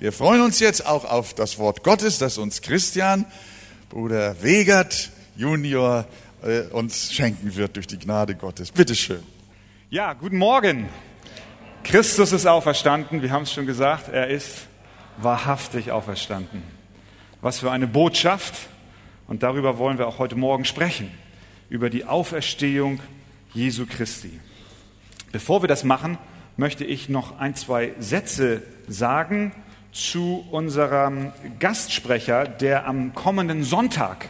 Wir freuen uns jetzt auch auf das Wort Gottes, das uns Christian, Bruder Wegert Junior, äh, uns schenken wird durch die Gnade Gottes. Bitte schön. Ja, guten Morgen. Christus ist auferstanden. Wir haben es schon gesagt. Er ist wahrhaftig auferstanden. Was für eine Botschaft. Und darüber wollen wir auch heute Morgen sprechen. Über die Auferstehung Jesu Christi. Bevor wir das machen, möchte ich noch ein, zwei Sätze sagen zu unserem Gastsprecher, der am kommenden Sonntag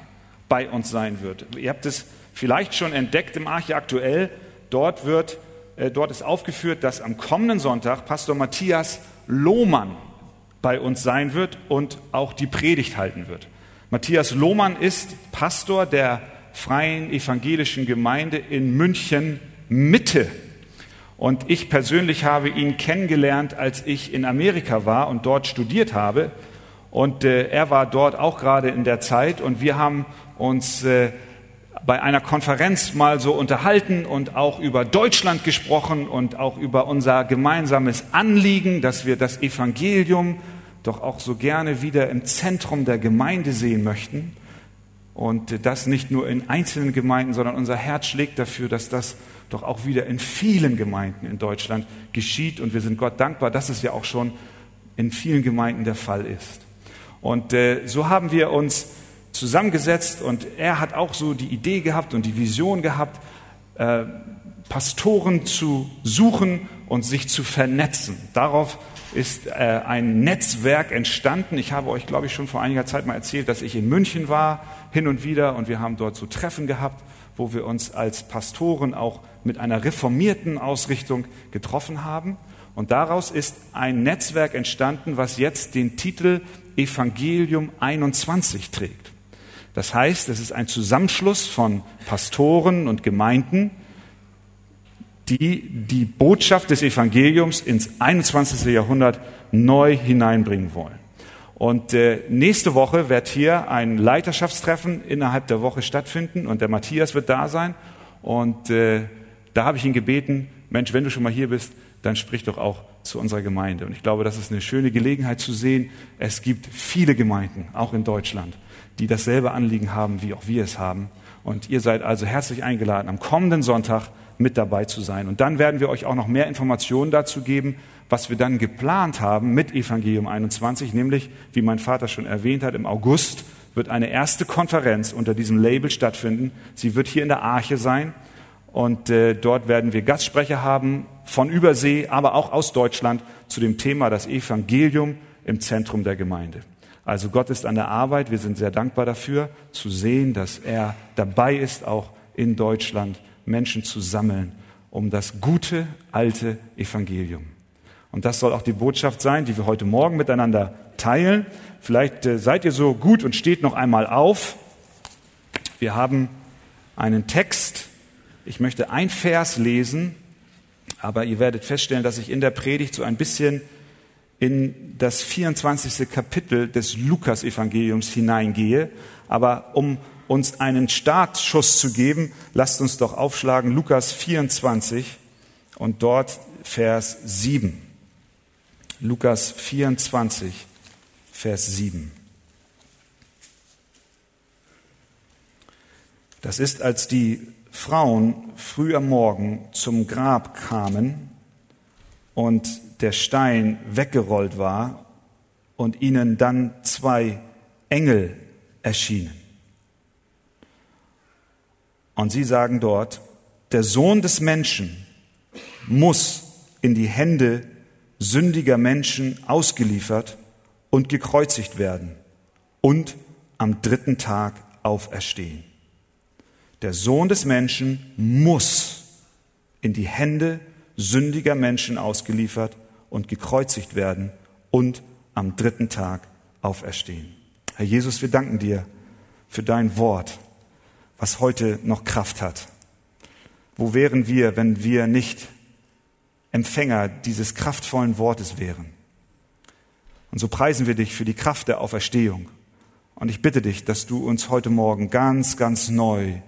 bei uns sein wird. Ihr habt es vielleicht schon entdeckt im Arche aktuell. Dort, wird, äh, dort ist aufgeführt, dass am kommenden Sonntag Pastor Matthias Lohmann bei uns sein wird und auch die Predigt halten wird. Matthias Lohmann ist Pastor der Freien Evangelischen Gemeinde in München Mitte. Und ich persönlich habe ihn kennengelernt, als ich in Amerika war und dort studiert habe. Und äh, er war dort auch gerade in der Zeit und wir haben uns äh, bei einer Konferenz mal so unterhalten und auch über Deutschland gesprochen und auch über unser gemeinsames Anliegen, dass wir das Evangelium doch auch so gerne wieder im Zentrum der Gemeinde sehen möchten. Und das nicht nur in einzelnen Gemeinden, sondern unser Herz schlägt dafür, dass das doch auch wieder in vielen Gemeinden in Deutschland geschieht. Und wir sind Gott dankbar, dass es ja auch schon in vielen Gemeinden der Fall ist. Und äh, so haben wir uns zusammengesetzt und er hat auch so die Idee gehabt und die Vision gehabt, äh, Pastoren zu suchen und sich zu vernetzen. Darauf ist äh, ein Netzwerk entstanden. Ich habe euch, glaube ich, schon vor einiger Zeit mal erzählt, dass ich in München war, hin und wieder, und wir haben dort so Treffen gehabt wo wir uns als Pastoren auch mit einer reformierten Ausrichtung getroffen haben. Und daraus ist ein Netzwerk entstanden, was jetzt den Titel Evangelium 21 trägt. Das heißt, es ist ein Zusammenschluss von Pastoren und Gemeinden, die die Botschaft des Evangeliums ins 21. Jahrhundert neu hineinbringen wollen. Und äh, nächste Woche wird hier ein Leiterschaftstreffen innerhalb der Woche stattfinden und der Matthias wird da sein. Und äh, da habe ich ihn gebeten, Mensch, wenn du schon mal hier bist, dann sprich doch auch zu unserer Gemeinde. Und ich glaube, das ist eine schöne Gelegenheit zu sehen. Es gibt viele Gemeinden, auch in Deutschland, die dasselbe Anliegen haben, wie auch wir es haben. Und ihr seid also herzlich eingeladen, am kommenden Sonntag mit dabei zu sein. Und dann werden wir euch auch noch mehr Informationen dazu geben, was wir dann geplant haben mit Evangelium 21, nämlich, wie mein Vater schon erwähnt hat, im August wird eine erste Konferenz unter diesem Label stattfinden. Sie wird hier in der Arche sein und äh, dort werden wir Gastsprecher haben von Übersee, aber auch aus Deutschland zu dem Thema das Evangelium im Zentrum der Gemeinde. Also Gott ist an der Arbeit. Wir sind sehr dankbar dafür, zu sehen, dass er dabei ist, auch in Deutschland Menschen zu sammeln, um das gute, alte Evangelium. Und das soll auch die Botschaft sein, die wir heute Morgen miteinander teilen. Vielleicht äh, seid ihr so gut und steht noch einmal auf. Wir haben einen Text. Ich möchte ein Vers lesen, aber ihr werdet feststellen, dass ich in der Predigt so ein bisschen in das 24. Kapitel des Lukas-Evangeliums hineingehe. Aber um uns einen Startschuss zu geben, lasst uns doch aufschlagen Lukas 24 und dort Vers 7. Lukas 24, Vers 7. Das ist, als die Frauen früh am Morgen zum Grab kamen und der Stein weggerollt war und ihnen dann zwei Engel erschienen. Und sie sagen dort, der Sohn des Menschen muss in die Hände sündiger Menschen ausgeliefert und gekreuzigt werden und am dritten Tag auferstehen. Der Sohn des Menschen muss in die Hände sündiger Menschen ausgeliefert und gekreuzigt werden und am dritten Tag auferstehen. Herr Jesus, wir danken dir für dein Wort, was heute noch Kraft hat. Wo wären wir, wenn wir nicht Empfänger dieses kraftvollen Wortes wären. Und so preisen wir dich für die Kraft der Auferstehung. Und ich bitte dich, dass du uns heute Morgen ganz, ganz neu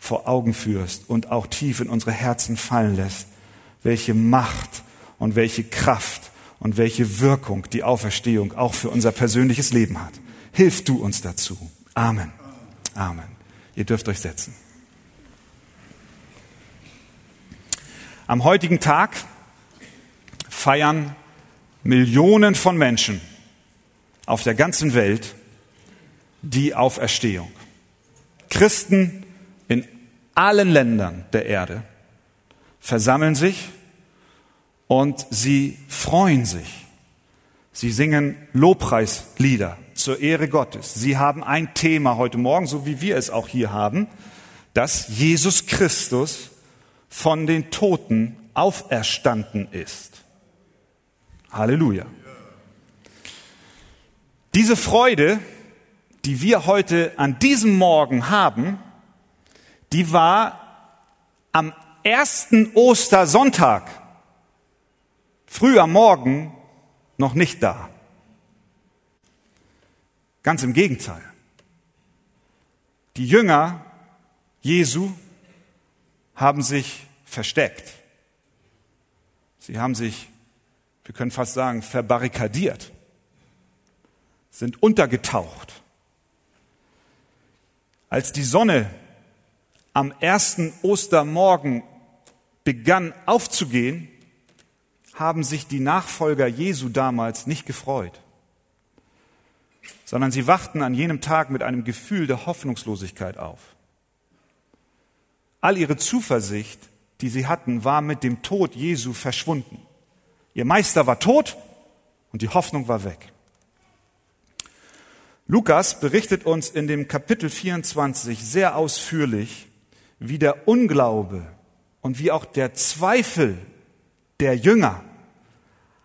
vor Augen führst und auch tief in unsere Herzen fallen lässt, welche Macht und welche Kraft und welche Wirkung die Auferstehung auch für unser persönliches Leben hat. Hilf du uns dazu. Amen. Amen. Ihr dürft euch setzen. Am heutigen Tag feiern Millionen von Menschen auf der ganzen Welt die Auferstehung. Christen allen Ländern der Erde versammeln sich und sie freuen sich. Sie singen Lobpreislieder zur Ehre Gottes. Sie haben ein Thema heute Morgen, so wie wir es auch hier haben, dass Jesus Christus von den Toten auferstanden ist. Halleluja. Diese Freude, die wir heute an diesem Morgen haben, die war am ersten Ostersonntag früh am Morgen noch nicht da. Ganz im Gegenteil. Die Jünger Jesu haben sich versteckt. Sie haben sich, wir können fast sagen, verbarrikadiert, sind untergetaucht. Als die Sonne am ersten Ostermorgen begann aufzugehen, haben sich die Nachfolger Jesu damals nicht gefreut, sondern sie wachten an jenem Tag mit einem Gefühl der Hoffnungslosigkeit auf. All ihre Zuversicht, die sie hatten, war mit dem Tod Jesu verschwunden. Ihr Meister war tot und die Hoffnung war weg. Lukas berichtet uns in dem Kapitel 24 sehr ausführlich, wie der Unglaube und wie auch der Zweifel der Jünger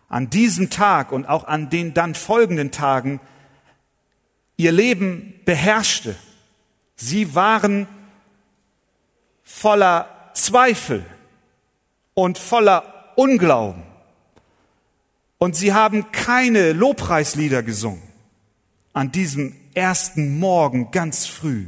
an diesem Tag und auch an den dann folgenden Tagen ihr Leben beherrschte. Sie waren voller Zweifel und voller Unglauben. Und sie haben keine Lobpreislieder gesungen an diesem ersten Morgen ganz früh.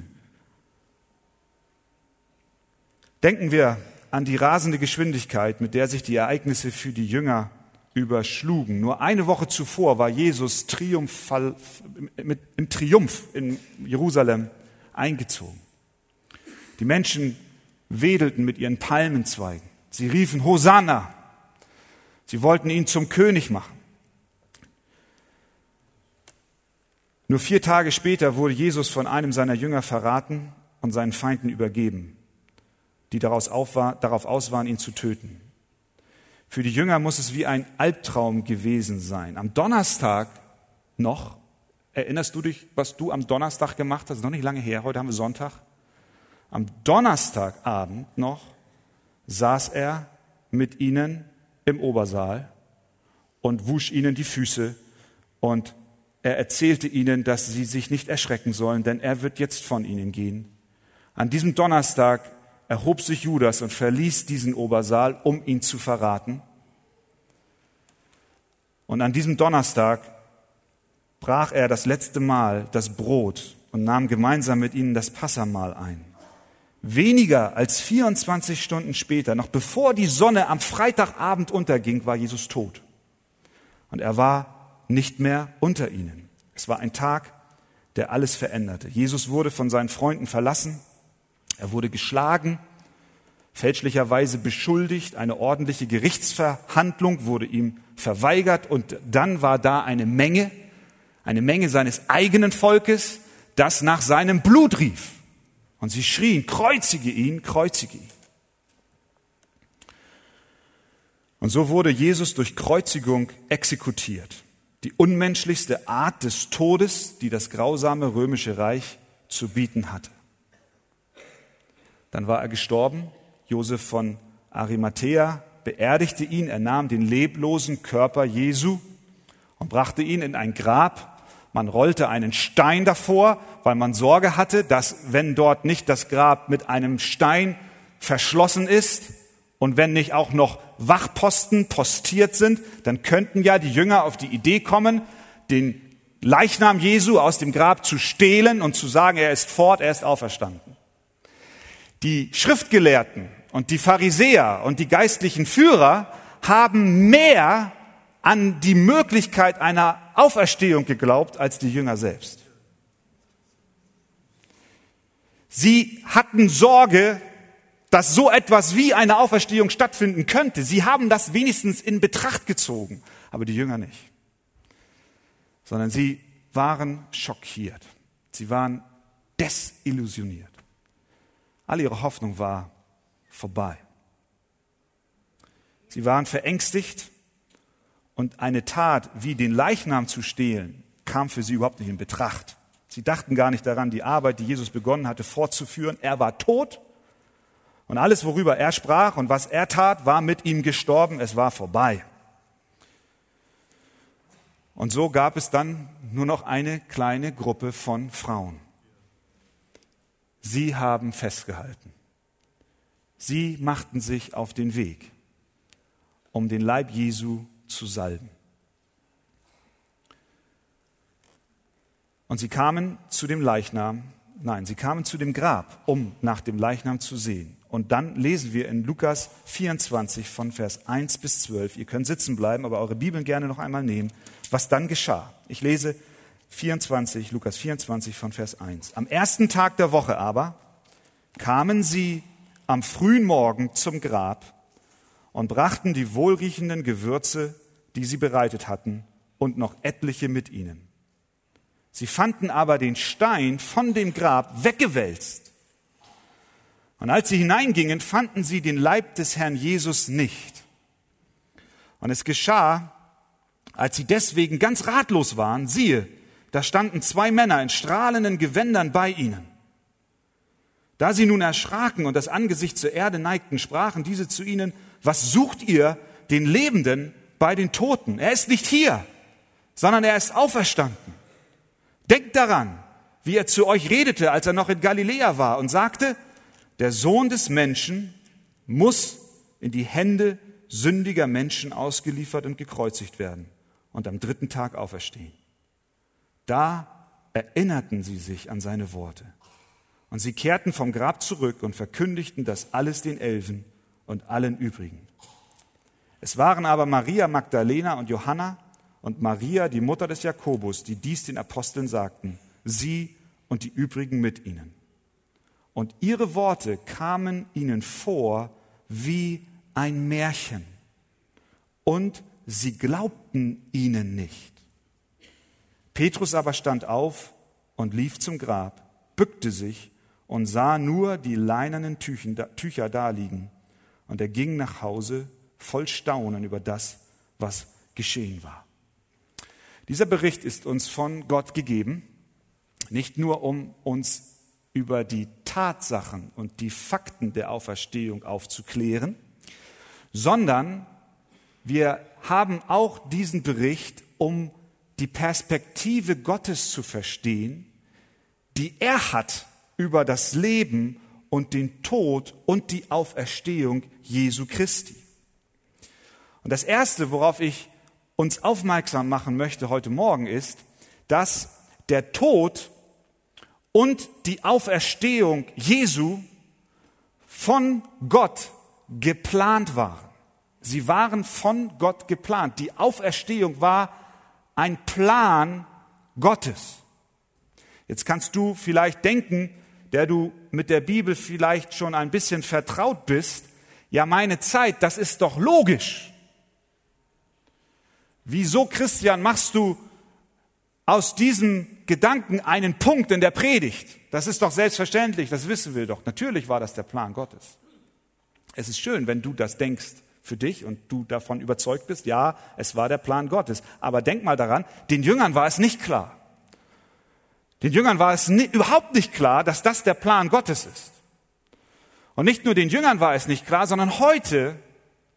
Denken wir an die rasende Geschwindigkeit, mit der sich die Ereignisse für die Jünger überschlugen. Nur eine Woche zuvor war Jesus triumphal, mit, im Triumph in Jerusalem eingezogen. Die Menschen wedelten mit ihren Palmenzweigen. Sie riefen Hosanna. Sie wollten ihn zum König machen. Nur vier Tage später wurde Jesus von einem seiner Jünger verraten und seinen Feinden übergeben, die daraus war, darauf aus waren, ihn zu töten. Für die Jünger muss es wie ein Albtraum gewesen sein. Am Donnerstag noch, erinnerst du dich, was du am Donnerstag gemacht hast? Noch nicht lange her, heute haben wir Sonntag. Am Donnerstagabend noch saß er mit ihnen im Obersaal und wusch ihnen die Füße und er erzählte ihnen, dass sie sich nicht erschrecken sollen, denn er wird jetzt von ihnen gehen. An diesem Donnerstag erhob sich Judas und verließ diesen Obersaal, um ihn zu verraten. Und an diesem Donnerstag brach er das letzte Mal das Brot und nahm gemeinsam mit ihnen das Passamahl ein. Weniger als 24 Stunden später, noch bevor die Sonne am Freitagabend unterging, war Jesus tot. Und er war nicht mehr unter ihnen. Es war ein Tag, der alles veränderte. Jesus wurde von seinen Freunden verlassen, er wurde geschlagen, fälschlicherweise beschuldigt, eine ordentliche Gerichtsverhandlung wurde ihm verweigert und dann war da eine Menge, eine Menge seines eigenen Volkes, das nach seinem Blut rief. Und sie schrien, kreuzige ihn, kreuzige ihn. Und so wurde Jesus durch Kreuzigung exekutiert die unmenschlichste Art des Todes, die das grausame römische Reich zu bieten hatte. Dann war er gestorben. Josef von Arimathea beerdigte ihn. Er nahm den leblosen Körper Jesu und brachte ihn in ein Grab. Man rollte einen Stein davor, weil man Sorge hatte, dass wenn dort nicht das Grab mit einem Stein verschlossen ist, und wenn nicht auch noch Wachposten postiert sind, dann könnten ja die Jünger auf die Idee kommen, den Leichnam Jesu aus dem Grab zu stehlen und zu sagen, er ist fort, er ist auferstanden. Die Schriftgelehrten und die Pharisäer und die geistlichen Führer haben mehr an die Möglichkeit einer Auferstehung geglaubt als die Jünger selbst. Sie hatten Sorge, dass so etwas wie eine Auferstehung stattfinden könnte. Sie haben das wenigstens in Betracht gezogen, aber die Jünger nicht. Sondern sie waren schockiert. Sie waren desillusioniert. All ihre Hoffnung war vorbei. Sie waren verängstigt und eine Tat wie den Leichnam zu stehlen kam für sie überhaupt nicht in Betracht. Sie dachten gar nicht daran, die Arbeit, die Jesus begonnen hatte, fortzuführen. Er war tot und alles, worüber er sprach und was er tat, war mit ihm gestorben. Es war vorbei. Und so gab es dann nur noch eine kleine Gruppe von Frauen. Sie haben festgehalten. Sie machten sich auf den Weg, um den Leib Jesu zu salben. Und sie kamen zu dem Leichnam, nein, sie kamen zu dem Grab, um nach dem Leichnam zu sehen. Und dann lesen wir in Lukas 24 von Vers 1 bis 12, ihr könnt sitzen bleiben, aber eure Bibeln gerne noch einmal nehmen, was dann geschah. Ich lese 24, Lukas 24 von Vers 1. Am ersten Tag der Woche aber kamen sie am frühen Morgen zum Grab und brachten die wohlriechenden Gewürze, die sie bereitet hatten, und noch etliche mit ihnen. Sie fanden aber den Stein von dem Grab weggewälzt. Und als sie hineingingen, fanden sie den Leib des Herrn Jesus nicht. Und es geschah, als sie deswegen ganz ratlos waren, siehe, da standen zwei Männer in strahlenden Gewändern bei ihnen. Da sie nun erschraken und das Angesicht zur Erde neigten, sprachen diese zu ihnen, was sucht ihr den Lebenden bei den Toten? Er ist nicht hier, sondern er ist auferstanden. Denkt daran, wie er zu euch redete, als er noch in Galiläa war und sagte, der Sohn des Menschen muss in die Hände sündiger Menschen ausgeliefert und gekreuzigt werden und am dritten Tag auferstehen. Da erinnerten sie sich an seine Worte. Und sie kehrten vom Grab zurück und verkündigten das alles den Elfen und allen übrigen. Es waren aber Maria Magdalena und Johanna und Maria, die Mutter des Jakobus, die dies den Aposteln sagten, sie und die übrigen mit ihnen. Und ihre Worte kamen ihnen vor wie ein Märchen. Und sie glaubten ihnen nicht. Petrus aber stand auf und lief zum Grab, bückte sich und sah nur die leinernen Tücher daliegen. Und er ging nach Hause voll Staunen über das, was geschehen war. Dieser Bericht ist uns von Gott gegeben, nicht nur um uns über die Tatsachen und die Fakten der Auferstehung aufzuklären, sondern wir haben auch diesen Bericht, um die Perspektive Gottes zu verstehen, die er hat über das Leben und den Tod und die Auferstehung Jesu Christi. Und das Erste, worauf ich uns aufmerksam machen möchte heute Morgen, ist, dass der Tod und die Auferstehung Jesu von Gott geplant waren. Sie waren von Gott geplant. Die Auferstehung war ein Plan Gottes. Jetzt kannst du vielleicht denken, der du mit der Bibel vielleicht schon ein bisschen vertraut bist, ja meine Zeit, das ist doch logisch. Wieso, Christian, machst du aus diesem Gedanken einen Punkt in der Predigt? Das ist doch selbstverständlich, das wissen wir doch. Natürlich war das der Plan Gottes. Es ist schön, wenn du das denkst für dich und du davon überzeugt bist, ja, es war der Plan Gottes. Aber denk mal daran, den Jüngern war es nicht klar. Den Jüngern war es nie, überhaupt nicht klar, dass das der Plan Gottes ist. Und nicht nur den Jüngern war es nicht klar, sondern heute,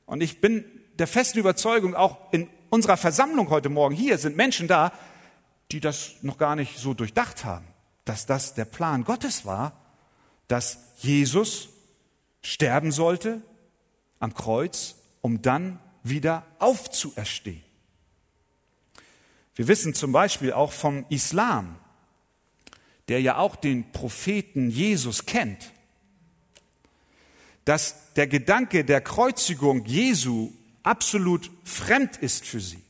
und ich bin der festen Überzeugung, auch in unserer Versammlung heute Morgen hier sind Menschen da, die das noch gar nicht so durchdacht haben, dass das der Plan Gottes war, dass Jesus sterben sollte am Kreuz, um dann wieder aufzuerstehen. Wir wissen zum Beispiel auch vom Islam, der ja auch den Propheten Jesus kennt, dass der Gedanke der Kreuzigung Jesu absolut fremd ist für sie.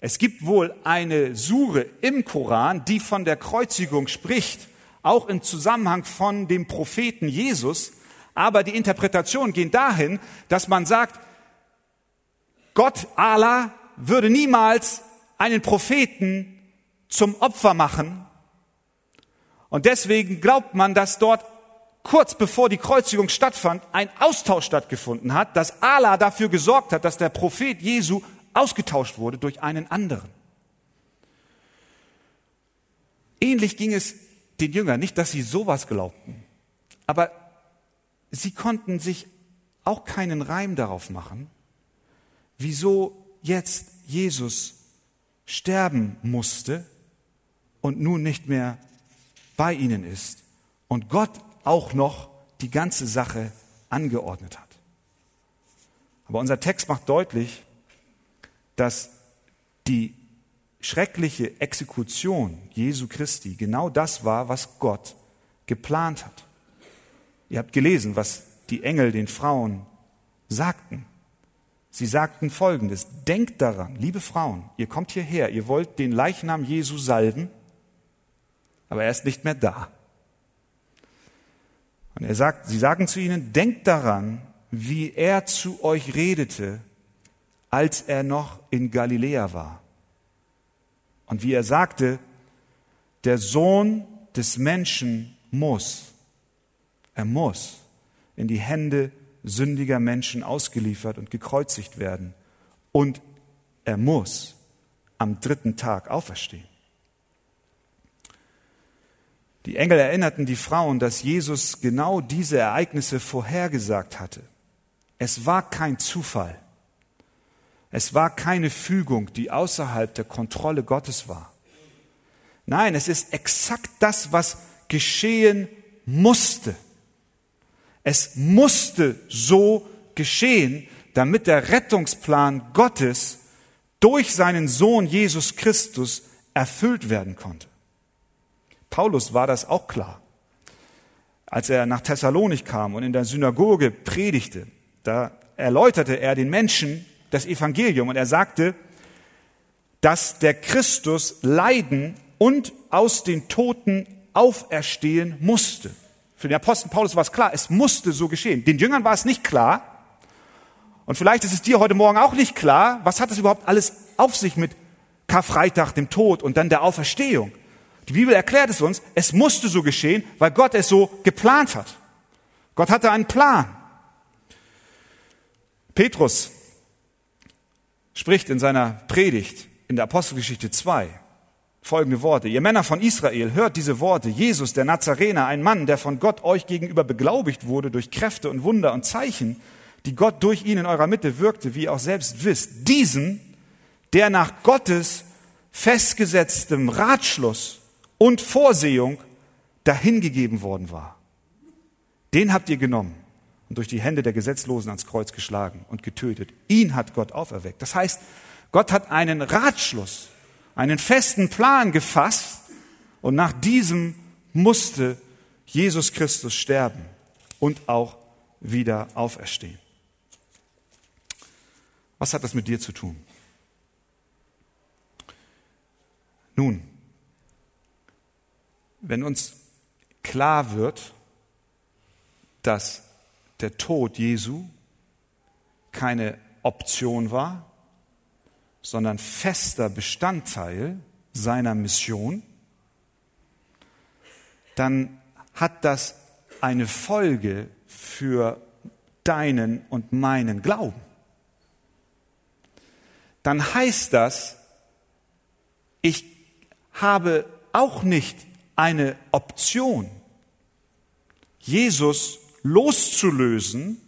Es gibt wohl eine Sure im Koran, die von der Kreuzigung spricht, auch im Zusammenhang von dem Propheten Jesus. Aber die Interpretation geht dahin, dass man sagt, Gott, Allah, würde niemals einen Propheten zum Opfer machen. Und deswegen glaubt man, dass dort kurz bevor die Kreuzigung stattfand, ein Austausch stattgefunden hat, dass Allah dafür gesorgt hat, dass der Prophet Jesu ausgetauscht wurde durch einen anderen. Ähnlich ging es den Jüngern, nicht, dass sie sowas glaubten, aber sie konnten sich auch keinen Reim darauf machen, wieso jetzt Jesus sterben musste und nun nicht mehr bei ihnen ist und Gott auch noch die ganze Sache angeordnet hat. Aber unser Text macht deutlich, dass die schreckliche Exekution Jesu Christi genau das war, was Gott geplant hat. Ihr habt gelesen, was die Engel den Frauen sagten. Sie sagten Folgendes, denkt daran, liebe Frauen, ihr kommt hierher, ihr wollt den Leichnam Jesu salben, aber er ist nicht mehr da. Und er sagt, sie sagen zu ihnen, denkt daran, wie er zu euch redete, als er noch in Galiläa war. Und wie er sagte, der Sohn des Menschen muss, er muss in die Hände sündiger Menschen ausgeliefert und gekreuzigt werden. Und er muss am dritten Tag auferstehen. Die Engel erinnerten die Frauen, dass Jesus genau diese Ereignisse vorhergesagt hatte. Es war kein Zufall. Es war keine Fügung, die außerhalb der Kontrolle Gottes war. Nein, es ist exakt das, was geschehen musste. Es musste so geschehen, damit der Rettungsplan Gottes durch seinen Sohn Jesus Christus erfüllt werden konnte. Paulus war das auch klar. Als er nach Thessalonik kam und in der Synagoge predigte, da erläuterte er den Menschen das Evangelium und er sagte, dass der Christus leiden und aus den Toten auferstehen musste. Für den Apostel Paulus war es klar, es musste so geschehen. Den Jüngern war es nicht klar. Und vielleicht ist es dir heute Morgen auch nicht klar, was hat es überhaupt alles auf sich mit Karfreitag, dem Tod und dann der Auferstehung. Die Bibel erklärt es uns, es musste so geschehen, weil Gott es so geplant hat. Gott hatte einen Plan. Petrus spricht in seiner Predigt in der Apostelgeschichte 2 folgende Worte. Ihr Männer von Israel, hört diese Worte. Jesus, der Nazarener, ein Mann, der von Gott euch gegenüber beglaubigt wurde durch Kräfte und Wunder und Zeichen, die Gott durch ihn in eurer Mitte wirkte, wie ihr auch selbst wisst. Diesen, der nach Gottes festgesetztem Ratschluss und Vorsehung dahingegeben worden war. Den habt ihr genommen und durch die Hände der Gesetzlosen ans Kreuz geschlagen und getötet. Ihn hat Gott auferweckt. Das heißt, Gott hat einen Ratschluss einen festen Plan gefasst und nach diesem musste Jesus Christus sterben und auch wieder auferstehen. Was hat das mit dir zu tun? Nun, wenn uns klar wird, dass der Tod Jesu keine Option war, sondern fester Bestandteil seiner Mission, dann hat das eine Folge für deinen und meinen Glauben. Dann heißt das, ich habe auch nicht eine Option, Jesus loszulösen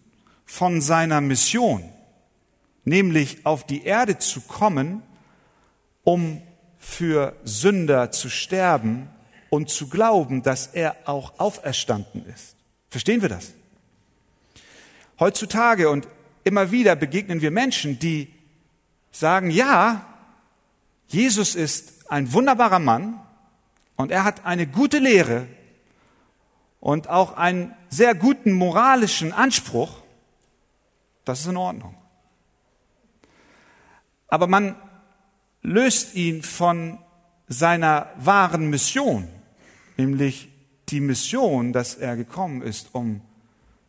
von seiner Mission nämlich auf die Erde zu kommen, um für Sünder zu sterben und zu glauben, dass er auch auferstanden ist. Verstehen wir das? Heutzutage und immer wieder begegnen wir Menschen, die sagen, ja, Jesus ist ein wunderbarer Mann und er hat eine gute Lehre und auch einen sehr guten moralischen Anspruch. Das ist in Ordnung. Aber man löst ihn von seiner wahren Mission, nämlich die Mission, dass er gekommen ist, um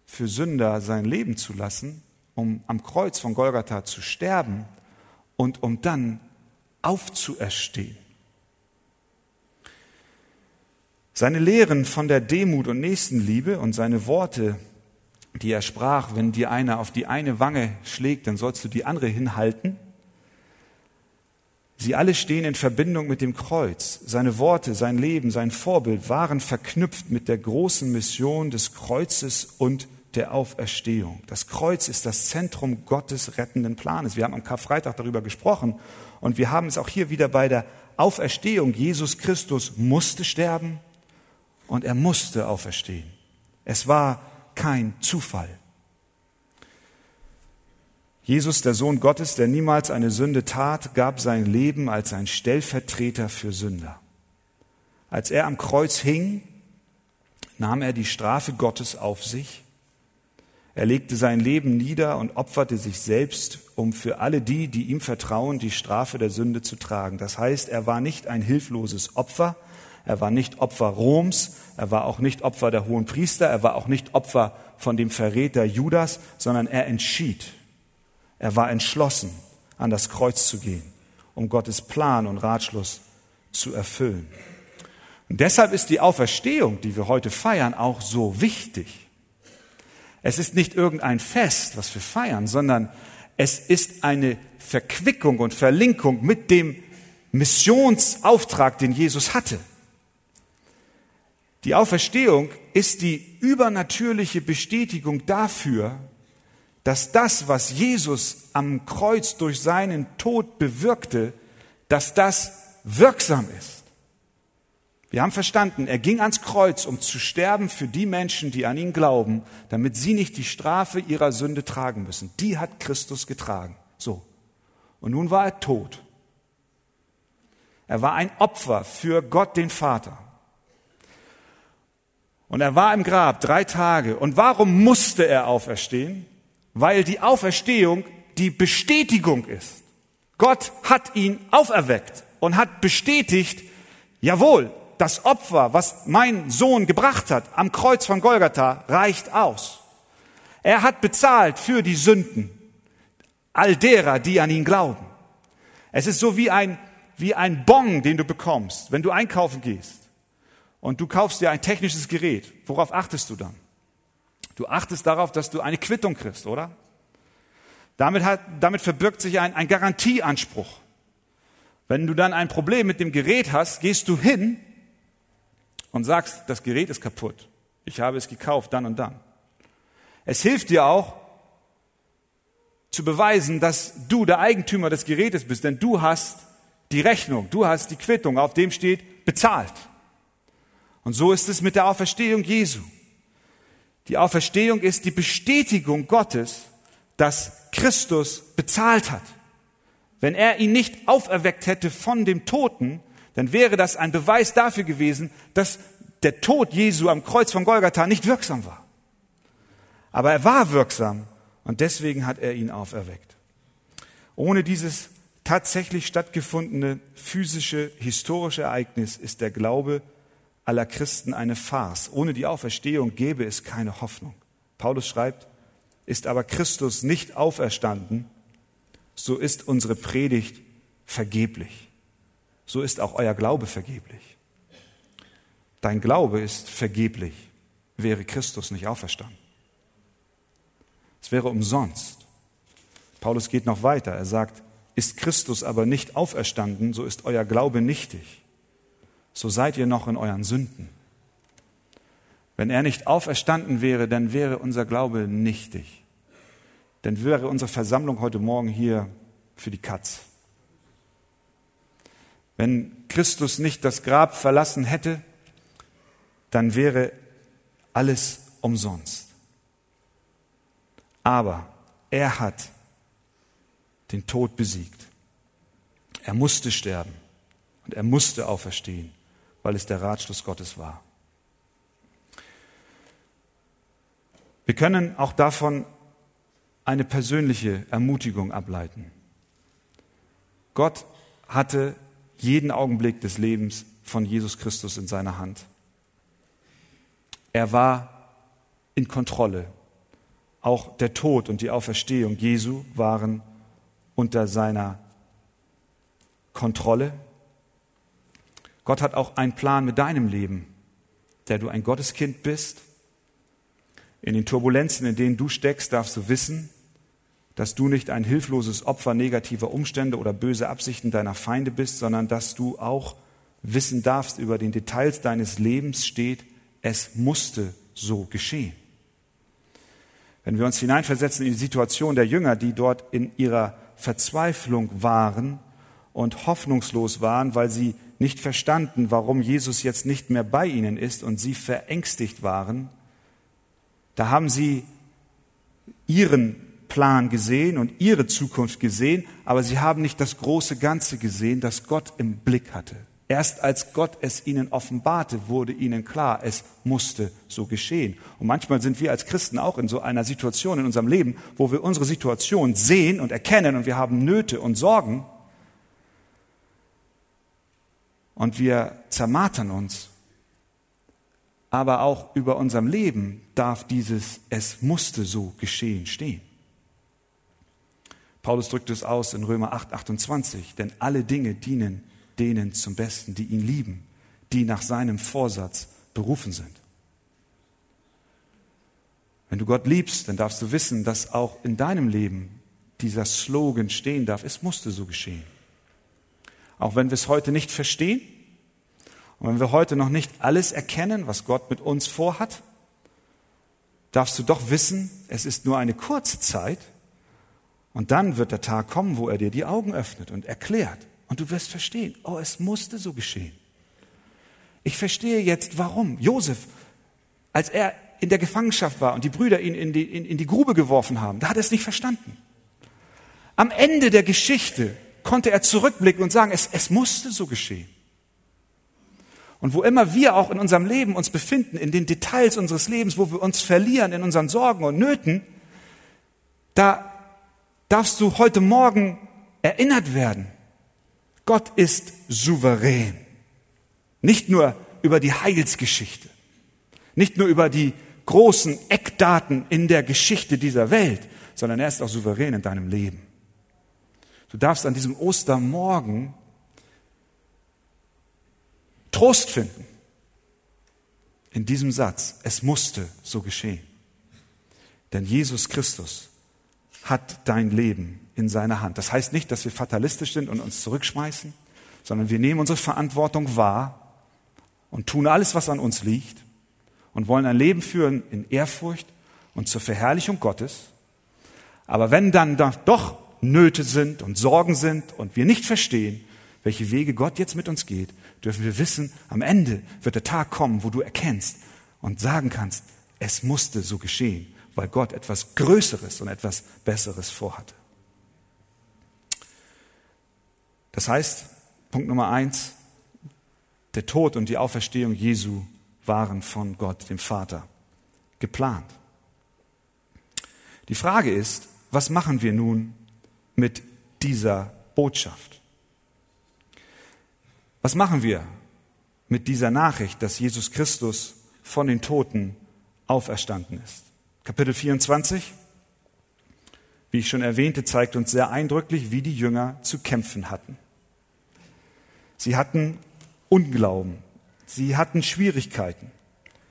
für Sünder sein Leben zu lassen, um am Kreuz von Golgatha zu sterben und um dann aufzuerstehen. Seine Lehren von der Demut und Nächstenliebe und seine Worte, die er sprach, wenn dir einer auf die eine Wange schlägt, dann sollst du die andere hinhalten. Sie alle stehen in Verbindung mit dem Kreuz. Seine Worte, sein Leben, sein Vorbild waren verknüpft mit der großen Mission des Kreuzes und der Auferstehung. Das Kreuz ist das Zentrum Gottes rettenden Planes. Wir haben am Karfreitag darüber gesprochen und wir haben es auch hier wieder bei der Auferstehung. Jesus Christus musste sterben, und er musste auferstehen. Es war kein Zufall. Jesus, der Sohn Gottes, der niemals eine Sünde tat, gab sein Leben als ein Stellvertreter für Sünder. Als er am Kreuz hing, nahm er die Strafe Gottes auf sich. Er legte sein Leben nieder und opferte sich selbst, um für alle die, die ihm vertrauen, die Strafe der Sünde zu tragen. Das heißt, er war nicht ein hilfloses Opfer, er war nicht Opfer Roms, er war auch nicht Opfer der hohen Priester, er war auch nicht Opfer von dem Verräter Judas, sondern er entschied. Er war entschlossen, an das Kreuz zu gehen, um Gottes Plan und Ratschluss zu erfüllen. Und deshalb ist die Auferstehung, die wir heute feiern, auch so wichtig. Es ist nicht irgendein Fest, was wir feiern, sondern es ist eine Verquickung und Verlinkung mit dem Missionsauftrag, den Jesus hatte. Die Auferstehung ist die übernatürliche Bestätigung dafür, dass das, was Jesus am Kreuz durch seinen Tod bewirkte, dass das wirksam ist. Wir haben verstanden, er ging ans Kreuz, um zu sterben für die Menschen, die an ihn glauben, damit sie nicht die Strafe ihrer Sünde tragen müssen. Die hat Christus getragen. So. Und nun war er tot. Er war ein Opfer für Gott den Vater. Und er war im Grab drei Tage. Und warum musste er auferstehen? Weil die Auferstehung die Bestätigung ist. Gott hat ihn auferweckt und hat bestätigt, jawohl, das Opfer, was mein Sohn gebracht hat am Kreuz von Golgatha, reicht aus. Er hat bezahlt für die Sünden all derer, die an ihn glauben. Es ist so wie ein, wie ein Bon, den du bekommst, wenn du einkaufen gehst und du kaufst dir ein technisches Gerät, worauf achtest du dann? Du achtest darauf, dass du eine Quittung kriegst, oder? Damit, hat, damit verbirgt sich ein, ein Garantieanspruch. Wenn du dann ein Problem mit dem Gerät hast, gehst du hin und sagst, das Gerät ist kaputt. Ich habe es gekauft, dann und dann. Es hilft dir auch zu beweisen, dass du der Eigentümer des Gerätes bist, denn du hast die Rechnung, du hast die Quittung, auf dem steht bezahlt. Und so ist es mit der Auferstehung Jesu. Die Auferstehung ist die Bestätigung Gottes, dass Christus bezahlt hat. Wenn er ihn nicht auferweckt hätte von dem Toten, dann wäre das ein Beweis dafür gewesen, dass der Tod Jesu am Kreuz von Golgatha nicht wirksam war. Aber er war wirksam und deswegen hat er ihn auferweckt. Ohne dieses tatsächlich stattgefundene physische, historische Ereignis ist der Glaube aller Christen eine Farce. Ohne die Auferstehung gäbe es keine Hoffnung. Paulus schreibt, ist aber Christus nicht auferstanden, so ist unsere Predigt vergeblich. So ist auch euer Glaube vergeblich. Dein Glaube ist vergeblich, wäre Christus nicht auferstanden. Es wäre umsonst. Paulus geht noch weiter. Er sagt, ist Christus aber nicht auferstanden, so ist euer Glaube nichtig so seid ihr noch in euren Sünden. Wenn er nicht auferstanden wäre, dann wäre unser Glaube nichtig. Dann wäre unsere Versammlung heute Morgen hier für die Katz. Wenn Christus nicht das Grab verlassen hätte, dann wäre alles umsonst. Aber er hat den Tod besiegt. Er musste sterben und er musste auferstehen weil es der Ratschluss Gottes war. Wir können auch davon eine persönliche Ermutigung ableiten. Gott hatte jeden Augenblick des Lebens von Jesus Christus in seiner Hand. Er war in Kontrolle. Auch der Tod und die Auferstehung Jesu waren unter seiner Kontrolle. Gott hat auch einen Plan mit deinem Leben, der du ein Gotteskind bist. In den Turbulenzen, in denen du steckst, darfst du wissen, dass du nicht ein hilfloses Opfer negativer Umstände oder böse Absichten deiner Feinde bist, sondern dass du auch wissen darfst über den Details deines Lebens steht, es musste so geschehen. Wenn wir uns hineinversetzen in die Situation der Jünger, die dort in ihrer Verzweiflung waren und hoffnungslos waren, weil sie nicht verstanden, warum Jesus jetzt nicht mehr bei ihnen ist und sie verängstigt waren, da haben sie ihren Plan gesehen und ihre Zukunft gesehen, aber sie haben nicht das große Ganze gesehen, das Gott im Blick hatte. Erst als Gott es ihnen offenbarte, wurde ihnen klar, es musste so geschehen. Und manchmal sind wir als Christen auch in so einer Situation in unserem Leben, wo wir unsere Situation sehen und erkennen und wir haben Nöte und Sorgen und wir zermartern uns. Aber auch über unserem Leben darf dieses Es musste so geschehen stehen. Paulus drückt es aus in Römer 8, 28, denn alle Dinge dienen denen zum Besten, die ihn lieben, die nach seinem Vorsatz berufen sind. Wenn du Gott liebst, dann darfst du wissen, dass auch in deinem Leben dieser Slogan stehen darf, es musste so geschehen. Auch wenn wir es heute nicht verstehen und wenn wir heute noch nicht alles erkennen, was Gott mit uns vorhat, darfst du doch wissen, es ist nur eine kurze Zeit und dann wird der Tag kommen, wo er dir die Augen öffnet und erklärt, und du wirst verstehen, oh, es musste so geschehen. Ich verstehe jetzt, warum. Josef, als er in der Gefangenschaft war und die Brüder ihn in die, in, in die Grube geworfen haben, da hat er es nicht verstanden. Am Ende der Geschichte konnte er zurückblicken und sagen, es, es musste so geschehen. Und wo immer wir auch in unserem Leben uns befinden, in den Details unseres Lebens, wo wir uns verlieren in unseren Sorgen und Nöten, da darfst du heute Morgen erinnert werden, Gott ist souverän. Nicht nur über die Heilsgeschichte, nicht nur über die großen Eckdaten in der Geschichte dieser Welt, sondern er ist auch souverän in deinem Leben. Du darfst an diesem Ostermorgen Trost finden in diesem Satz. Es musste so geschehen. Denn Jesus Christus hat dein Leben in seiner Hand. Das heißt nicht, dass wir fatalistisch sind und uns zurückschmeißen, sondern wir nehmen unsere Verantwortung wahr und tun alles, was an uns liegt und wollen ein Leben führen in Ehrfurcht und zur Verherrlichung Gottes. Aber wenn dann doch Nöte sind und Sorgen sind und wir nicht verstehen, welche Wege Gott jetzt mit uns geht, dürfen wir wissen, am Ende wird der Tag kommen, wo du erkennst und sagen kannst, es musste so geschehen, weil Gott etwas Größeres und etwas Besseres vorhatte. Das heißt, Punkt Nummer eins, der Tod und die Auferstehung Jesu waren von Gott, dem Vater, geplant. Die Frage ist, was machen wir nun mit dieser Botschaft? Was machen wir mit dieser Nachricht, dass Jesus Christus von den Toten auferstanden ist? Kapitel 24, wie ich schon erwähnte, zeigt uns sehr eindrücklich, wie die Jünger zu kämpfen hatten. Sie hatten Unglauben. Sie hatten Schwierigkeiten,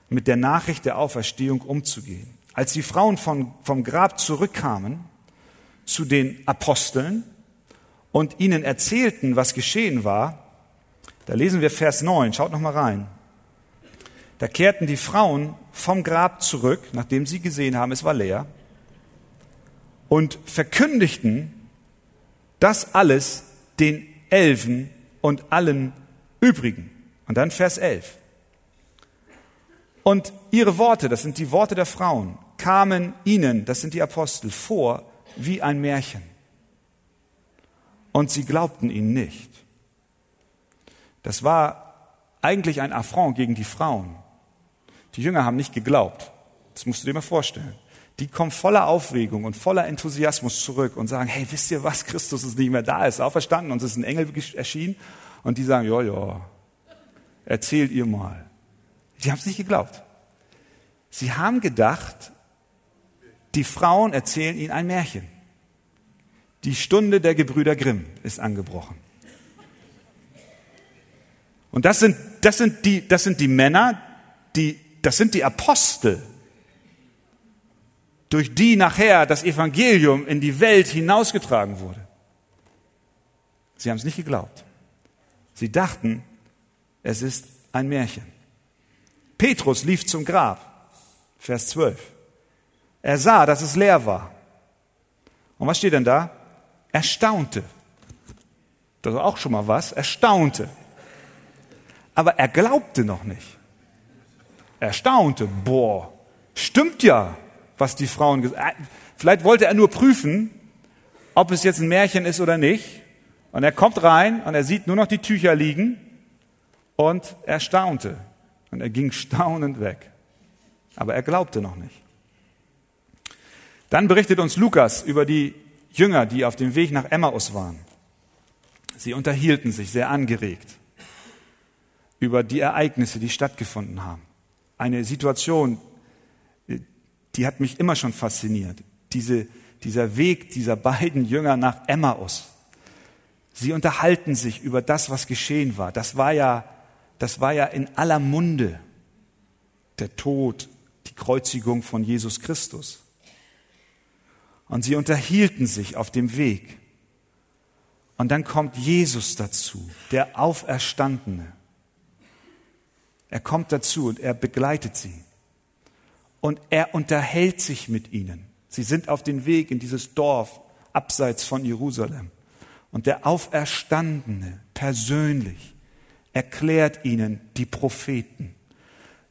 mit der Nachricht der Auferstehung umzugehen. Als die Frauen von, vom Grab zurückkamen zu den Aposteln und ihnen erzählten, was geschehen war, da lesen wir Vers 9, schaut noch mal rein. Da kehrten die Frauen vom Grab zurück, nachdem sie gesehen haben, es war leer, und verkündigten das alles den Elfen und allen übrigen. Und dann Vers 11. Und ihre Worte, das sind die Worte der Frauen, kamen ihnen, das sind die Apostel, vor wie ein Märchen. Und sie glaubten ihnen nicht. Das war eigentlich ein Affront gegen die Frauen. Die Jünger haben nicht geglaubt. Das musst du dir mal vorstellen. die kommen voller Aufregung und voller Enthusiasmus zurück und sagen, hey, wisst ihr was, Christus ist nicht mehr da, ist auferstanden, uns ist ein Engel erschienen. Und die sagen, ja, ja, erzählt ihr mal. Die haben es nicht geglaubt. Sie haben gedacht, die Frauen erzählen ihnen ein Märchen. Die Stunde der Gebrüder Grimm ist angebrochen. Und das sind, das sind, die, das sind die Männer, die, das sind die Apostel, durch die nachher das Evangelium in die Welt hinausgetragen wurde. Sie haben es nicht geglaubt. Sie dachten, es ist ein Märchen. Petrus lief zum Grab, Vers 12. Er sah, dass es leer war. Und was steht denn da? Er staunte. Das ist auch schon mal was. Er staunte. Aber er glaubte noch nicht. Er staunte. Boah, stimmt ja, was die Frauen gesagt haben. Äh, vielleicht wollte er nur prüfen, ob es jetzt ein Märchen ist oder nicht. Und er kommt rein und er sieht nur noch die Tücher liegen und er staunte. Und er ging staunend weg. Aber er glaubte noch nicht. Dann berichtet uns Lukas über die Jünger, die auf dem Weg nach Emmaus waren. Sie unterhielten sich sehr angeregt über die Ereignisse, die stattgefunden haben. Eine Situation, die hat mich immer schon fasziniert. Diese, dieser Weg dieser beiden Jünger nach Emmaus. Sie unterhalten sich über das, was geschehen war. Das war ja, das war ja in aller Munde. Der Tod, die Kreuzigung von Jesus Christus. Und sie unterhielten sich auf dem Weg. Und dann kommt Jesus dazu, der Auferstandene. Er kommt dazu und er begleitet sie. Und er unterhält sich mit ihnen. Sie sind auf dem Weg in dieses Dorf abseits von Jerusalem. Und der Auferstandene persönlich erklärt ihnen die Propheten,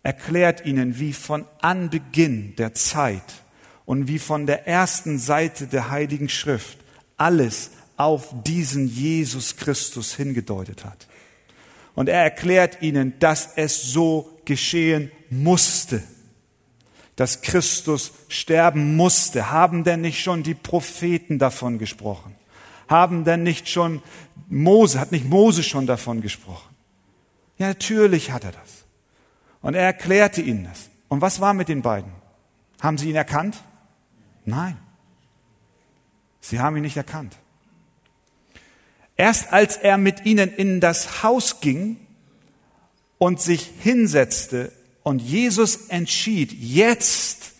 erklärt ihnen, wie von Anbeginn der Zeit und wie von der ersten Seite der Heiligen Schrift alles auf diesen Jesus Christus hingedeutet hat. Und er erklärt ihnen, dass es so geschehen musste, dass Christus sterben musste. Haben denn nicht schon die Propheten davon gesprochen? Haben denn nicht schon Mose, hat nicht Mose schon davon gesprochen? Ja, natürlich hat er das. Und er erklärte ihnen das. Und was war mit den beiden? Haben sie ihn erkannt? Nein. Sie haben ihn nicht erkannt. Erst als er mit ihnen in das Haus ging und sich hinsetzte und Jesus entschied, jetzt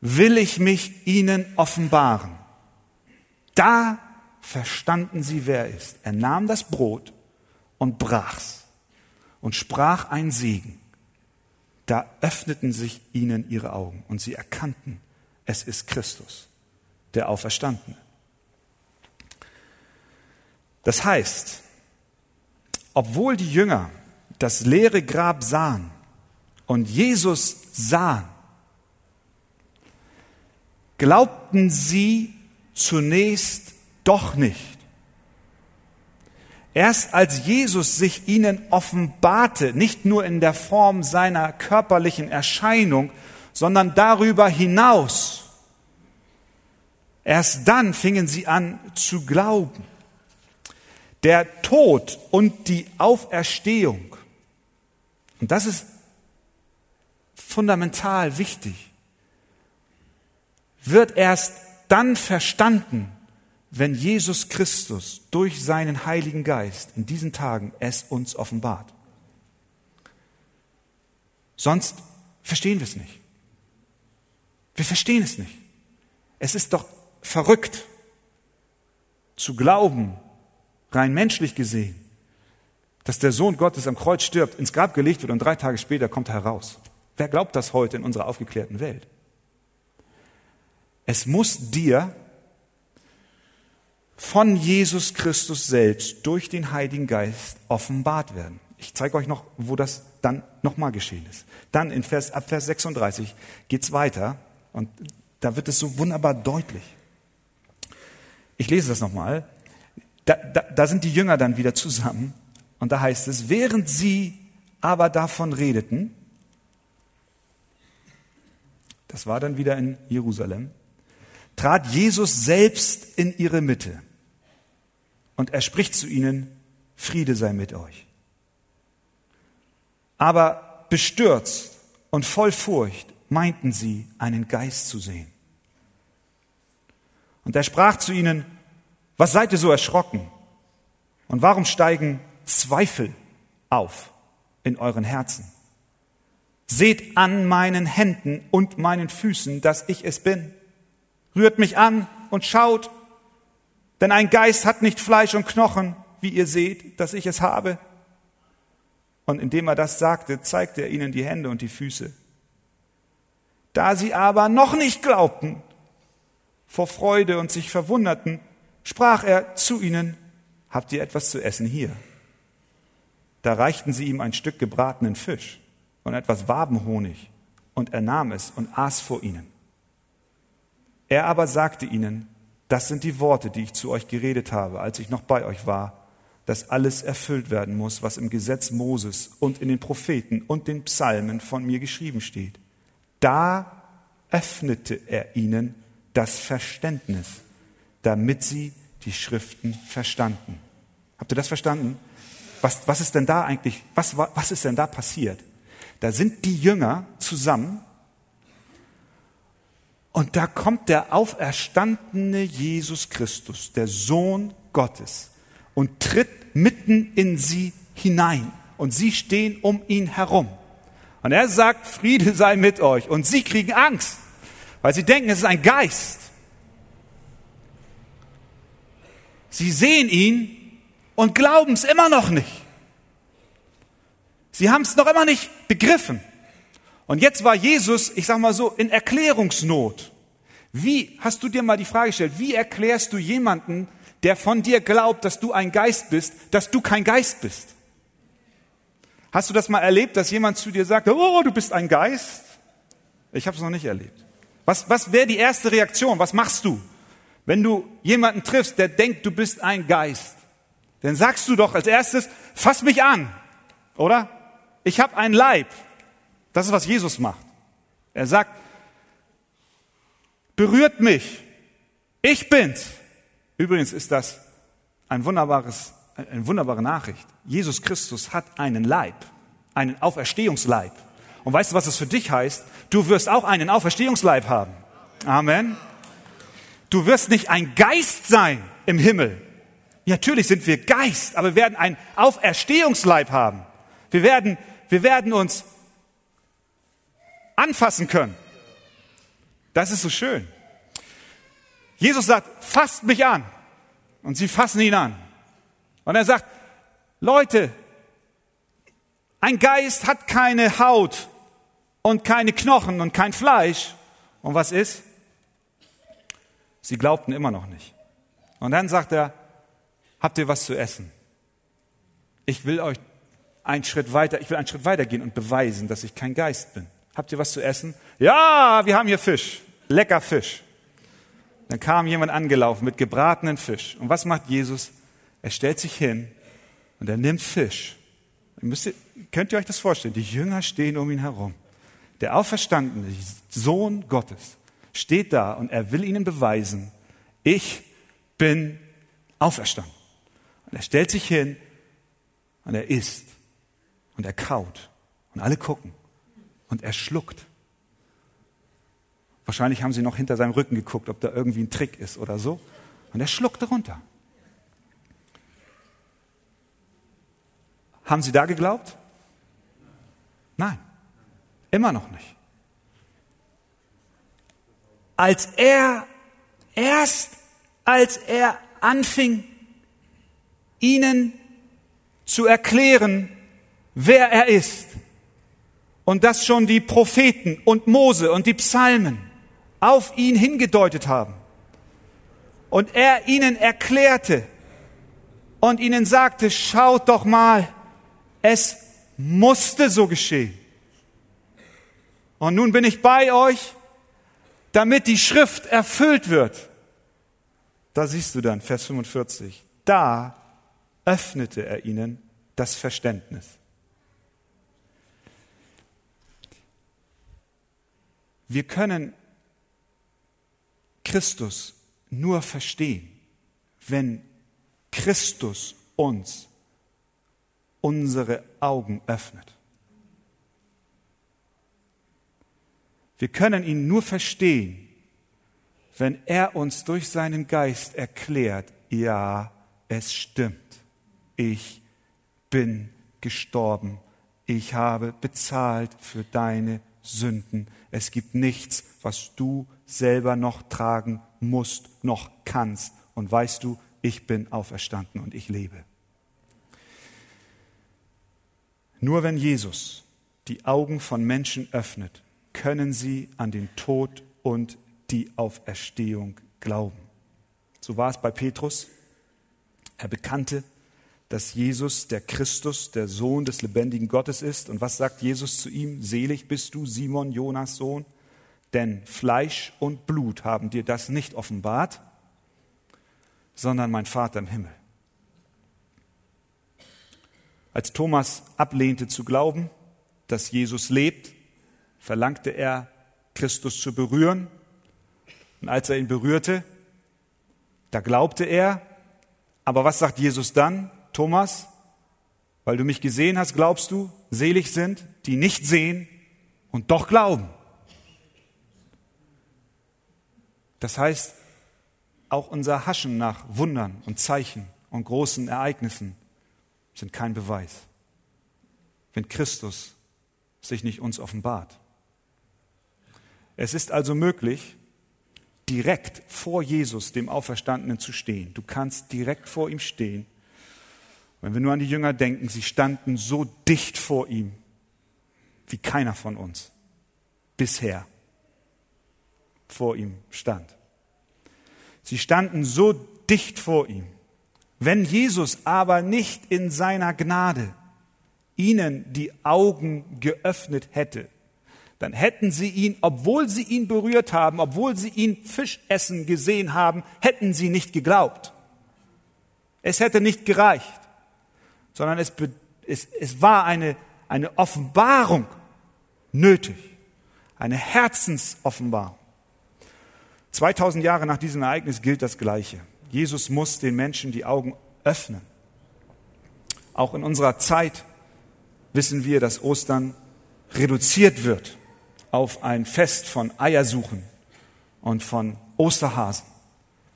will ich mich ihnen offenbaren, da verstanden sie, wer er ist. Er nahm das Brot und brach's und sprach ein Segen. Da öffneten sich ihnen ihre Augen und sie erkannten, es ist Christus, der Auferstandene. Das heißt, obwohl die Jünger das leere Grab sahen und Jesus sahen, glaubten sie zunächst doch nicht. Erst als Jesus sich ihnen offenbarte, nicht nur in der Form seiner körperlichen Erscheinung, sondern darüber hinaus, erst dann fingen sie an zu glauben. Der Tod und die Auferstehung, und das ist fundamental wichtig, wird erst dann verstanden, wenn Jesus Christus durch seinen Heiligen Geist in diesen Tagen es uns offenbart. Sonst verstehen wir es nicht. Wir verstehen es nicht. Es ist doch verrückt zu glauben, rein menschlich gesehen, dass der Sohn Gottes am Kreuz stirbt, ins Grab gelegt wird und drei Tage später kommt er heraus. Wer glaubt das heute in unserer aufgeklärten Welt? Es muss dir von Jesus Christus selbst durch den Heiligen Geist offenbart werden. Ich zeige euch noch, wo das dann nochmal geschehen ist. Dann in Vers, ab Vers 36 geht's weiter und da wird es so wunderbar deutlich. Ich lese das nochmal. Da, da, da sind die Jünger dann wieder zusammen und da heißt es, während sie aber davon redeten, das war dann wieder in Jerusalem, trat Jesus selbst in ihre Mitte und er spricht zu ihnen, Friede sei mit euch. Aber bestürzt und voll Furcht meinten sie, einen Geist zu sehen. Und er sprach zu ihnen, was seid ihr so erschrocken? Und warum steigen Zweifel auf in euren Herzen? Seht an meinen Händen und meinen Füßen, dass ich es bin. Rührt mich an und schaut, denn ein Geist hat nicht Fleisch und Knochen, wie ihr seht, dass ich es habe. Und indem er das sagte, zeigte er ihnen die Hände und die Füße. Da sie aber noch nicht glaubten, vor Freude und sich verwunderten, sprach er zu ihnen, habt ihr etwas zu essen hier? Da reichten sie ihm ein Stück gebratenen Fisch und etwas Wabenhonig, und er nahm es und aß vor ihnen. Er aber sagte ihnen, das sind die Worte, die ich zu euch geredet habe, als ich noch bei euch war, dass alles erfüllt werden muss, was im Gesetz Moses und in den Propheten und den Psalmen von mir geschrieben steht. Da öffnete er ihnen das Verständnis, damit sie die Schriften verstanden. Habt ihr das verstanden? Was, was ist denn da eigentlich, was, was ist denn da passiert? Da sind die Jünger zusammen und da kommt der auferstandene Jesus Christus, der Sohn Gottes, und tritt mitten in sie hinein. Und sie stehen um ihn herum. Und er sagt, Friede sei mit euch. Und sie kriegen Angst, weil sie denken, es ist ein Geist. Sie sehen ihn und glauben es immer noch nicht. Sie haben es noch immer nicht begriffen. Und jetzt war Jesus, ich sag mal so, in Erklärungsnot. Wie, hast du dir mal die Frage gestellt, wie erklärst du jemanden, der von dir glaubt, dass du ein Geist bist, dass du kein Geist bist? Hast du das mal erlebt, dass jemand zu dir sagt, oh, du bist ein Geist? Ich habe es noch nicht erlebt. Was, was wäre die erste Reaktion? Was machst du, wenn du jemanden triffst, der denkt, du bist ein Geist? Dann sagst du doch als erstes, fass mich an, oder? Ich habe einen Leib. Das ist, was Jesus macht. Er sagt, berührt mich. Ich bin's. Übrigens ist das ein wunderbares, eine wunderbare Nachricht. Jesus Christus hat einen Leib, einen Auferstehungsleib. Und weißt du, was das für dich heißt? Du wirst auch einen Auferstehungsleib haben. Amen. Du wirst nicht ein Geist sein im Himmel. Natürlich sind wir Geist, aber wir werden einen Auferstehungsleib haben. Wir werden wir werden uns anfassen können. Das ist so schön. Jesus sagt, fasst mich an. Und sie fassen ihn an. Und er sagt, Leute, ein Geist hat keine Haut und keine Knochen und kein Fleisch. Und was ist? Sie glaubten immer noch nicht. Und dann sagt er, habt ihr was zu essen? Ich will euch einen Schritt weiter, ich will einen Schritt weiter gehen und beweisen, dass ich kein Geist bin. Habt ihr was zu essen? Ja, wir haben hier Fisch. Lecker Fisch. Dann kam jemand angelaufen mit gebratenen Fisch. Und was macht Jesus? Er stellt sich hin und er nimmt Fisch. Ihr, könnt ihr euch das vorstellen? Die Jünger stehen um ihn herum. Der auferstandene Sohn Gottes steht da und er will ihnen beweisen, ich bin auferstanden. Und er stellt sich hin und er isst und er kaut und alle gucken und er schluckt. Wahrscheinlich haben sie noch hinter seinem Rücken geguckt, ob da irgendwie ein Trick ist oder so. Und er schluckte runter. Haben sie da geglaubt? Nein, immer noch nicht. Als er, erst als er anfing, ihnen zu erklären, wer er ist. Und dass schon die Propheten und Mose und die Psalmen auf ihn hingedeutet haben. Und er ihnen erklärte und ihnen sagte, schaut doch mal, es musste so geschehen. Und nun bin ich bei euch, damit die Schrift erfüllt wird. Da siehst du dann, Vers 45, da öffnete er ihnen das Verständnis. Wir können Christus nur verstehen, wenn Christus uns unsere Augen öffnet. Wir können ihn nur verstehen, wenn er uns durch seinen Geist erklärt, ja, es stimmt, ich bin gestorben, ich habe bezahlt für deine Sünden. Es gibt nichts, was du selber noch tragen musst, noch kannst. Und weißt du, ich bin auferstanden und ich lebe. Nur wenn Jesus die Augen von Menschen öffnet, können sie an den Tod und die Auferstehung glauben. So war es bei Petrus. Er bekannte, dass Jesus der Christus, der Sohn des lebendigen Gottes ist. Und was sagt Jesus zu ihm? Selig bist du, Simon, Jonas Sohn, denn Fleisch und Blut haben dir das nicht offenbart, sondern mein Vater im Himmel. Als Thomas ablehnte zu glauben, dass Jesus lebt, verlangte er, Christus zu berühren. Und als er ihn berührte, da glaubte er. Aber was sagt Jesus dann? Thomas, weil du mich gesehen hast, glaubst du, selig sind, die nicht sehen und doch glauben. Das heißt, auch unser Haschen nach Wundern und Zeichen und großen Ereignissen sind kein Beweis, wenn Christus sich nicht uns offenbart. Es ist also möglich, direkt vor Jesus, dem Auferstandenen, zu stehen. Du kannst direkt vor ihm stehen. Wenn wir nur an die Jünger denken, sie standen so dicht vor ihm, wie keiner von uns bisher vor ihm stand. Sie standen so dicht vor ihm. Wenn Jesus aber nicht in seiner Gnade ihnen die Augen geöffnet hätte, dann hätten sie ihn, obwohl sie ihn berührt haben, obwohl sie ihn Fisch essen gesehen haben, hätten sie nicht geglaubt. Es hätte nicht gereicht, sondern es, es, es war eine, eine Offenbarung nötig, eine Herzensoffenbarung. 2000 Jahre nach diesem Ereignis gilt das Gleiche. Jesus muss den Menschen die Augen öffnen. Auch in unserer Zeit wissen wir, dass Ostern reduziert wird auf ein Fest von Eiersuchen und von Osterhasen,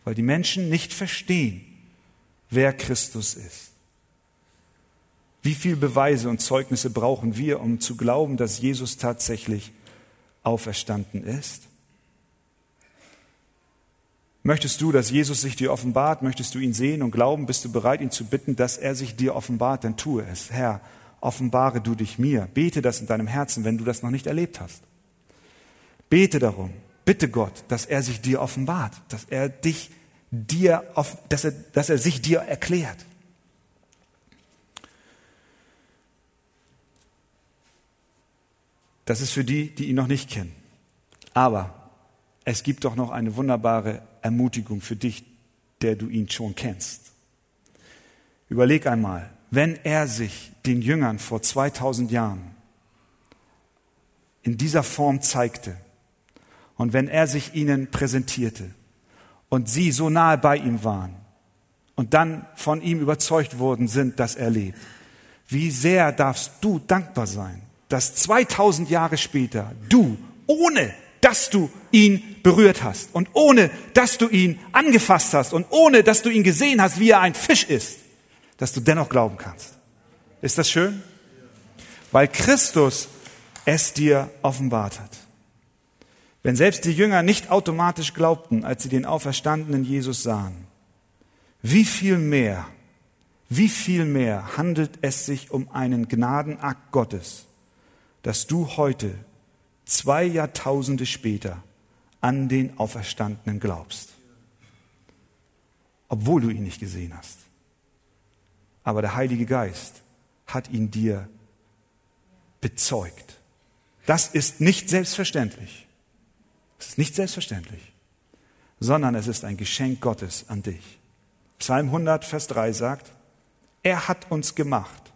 weil die Menschen nicht verstehen, wer Christus ist. Wie viele Beweise und Zeugnisse brauchen wir, um zu glauben, dass Jesus tatsächlich auferstanden ist? Möchtest du, dass Jesus sich dir offenbart? Möchtest du ihn sehen und glauben? Bist du bereit, ihn zu bitten, dass er sich dir offenbart? Dann tue es. Herr, offenbare du dich mir. Bete das in deinem Herzen, wenn du das noch nicht erlebt hast. Bete darum, bitte Gott, dass er sich dir offenbart, dass er dich dir, dass er, dass er sich dir erklärt. Das ist für die, die ihn noch nicht kennen. Aber es gibt doch noch eine wunderbare Ermutigung für dich, der du ihn schon kennst. Überleg einmal, wenn er sich den Jüngern vor 2000 Jahren in dieser Form zeigte, und wenn er sich ihnen präsentierte und sie so nahe bei ihm waren und dann von ihm überzeugt worden sind, dass er lebt, wie sehr darfst du dankbar sein, dass 2000 Jahre später du, ohne dass du ihn berührt hast und ohne dass du ihn angefasst hast und ohne dass du ihn gesehen hast, wie er ein Fisch ist, dass du dennoch glauben kannst. Ist das schön? Weil Christus es dir offenbart hat. Wenn selbst die Jünger nicht automatisch glaubten, als sie den auferstandenen Jesus sahen, wie viel mehr, wie viel mehr handelt es sich um einen Gnadenakt Gottes, dass du heute, zwei Jahrtausende später, an den Auferstandenen glaubst, obwohl du ihn nicht gesehen hast. Aber der Heilige Geist hat ihn dir bezeugt. Das ist nicht selbstverständlich. Es ist nicht selbstverständlich, sondern es ist ein Geschenk Gottes an dich. Psalm 100, Vers 3 sagt, er hat uns gemacht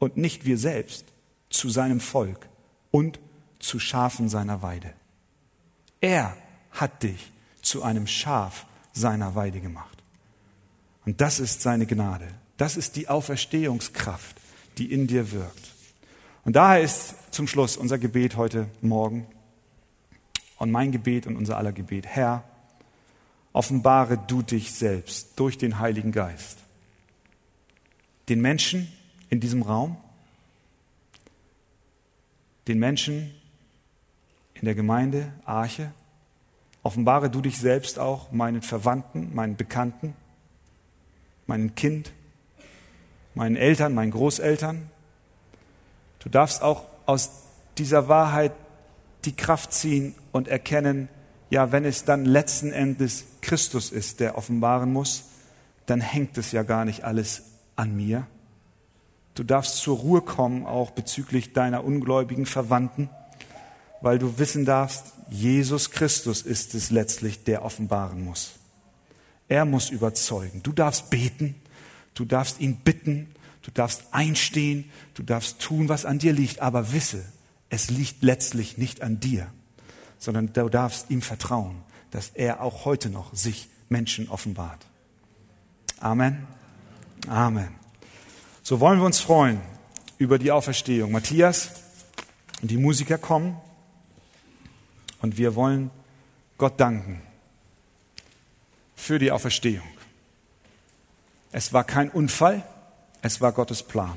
und nicht wir selbst zu seinem Volk und zu Schafen seiner Weide. Er hat dich zu einem Schaf seiner Weide gemacht. Und das ist seine Gnade. Das ist die Auferstehungskraft, die in dir wirkt. Und daher ist zum Schluss unser Gebet heute Morgen und mein Gebet und unser aller Gebet. Herr, offenbare du dich selbst durch den Heiligen Geist. Den Menschen in diesem Raum, den Menschen in der Gemeinde Arche, offenbare du dich selbst auch meinen Verwandten, meinen Bekannten, meinem Kind, meinen Eltern, meinen Großeltern. Du darfst auch aus dieser Wahrheit die Kraft ziehen und erkennen, ja, wenn es dann letzten Endes Christus ist, der offenbaren muss, dann hängt es ja gar nicht alles an mir. Du darfst zur Ruhe kommen, auch bezüglich deiner ungläubigen Verwandten, weil du wissen darfst, Jesus Christus ist es letztlich, der offenbaren muss. Er muss überzeugen. Du darfst beten, du darfst ihn bitten, du darfst einstehen, du darfst tun, was an dir liegt, aber wisse, es liegt letztlich nicht an dir, sondern du darfst ihm vertrauen, dass er auch heute noch sich Menschen offenbart. Amen. Amen. So wollen wir uns freuen über die Auferstehung. Matthias und die Musiker kommen und wir wollen Gott danken für die Auferstehung. Es war kein Unfall, es war Gottes Plan.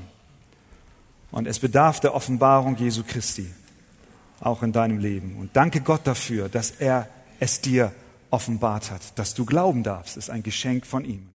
Und es bedarf der Offenbarung Jesu Christi, auch in deinem Leben. Und danke Gott dafür, dass er es dir offenbart hat. Dass du glauben darfst, ist ein Geschenk von ihm.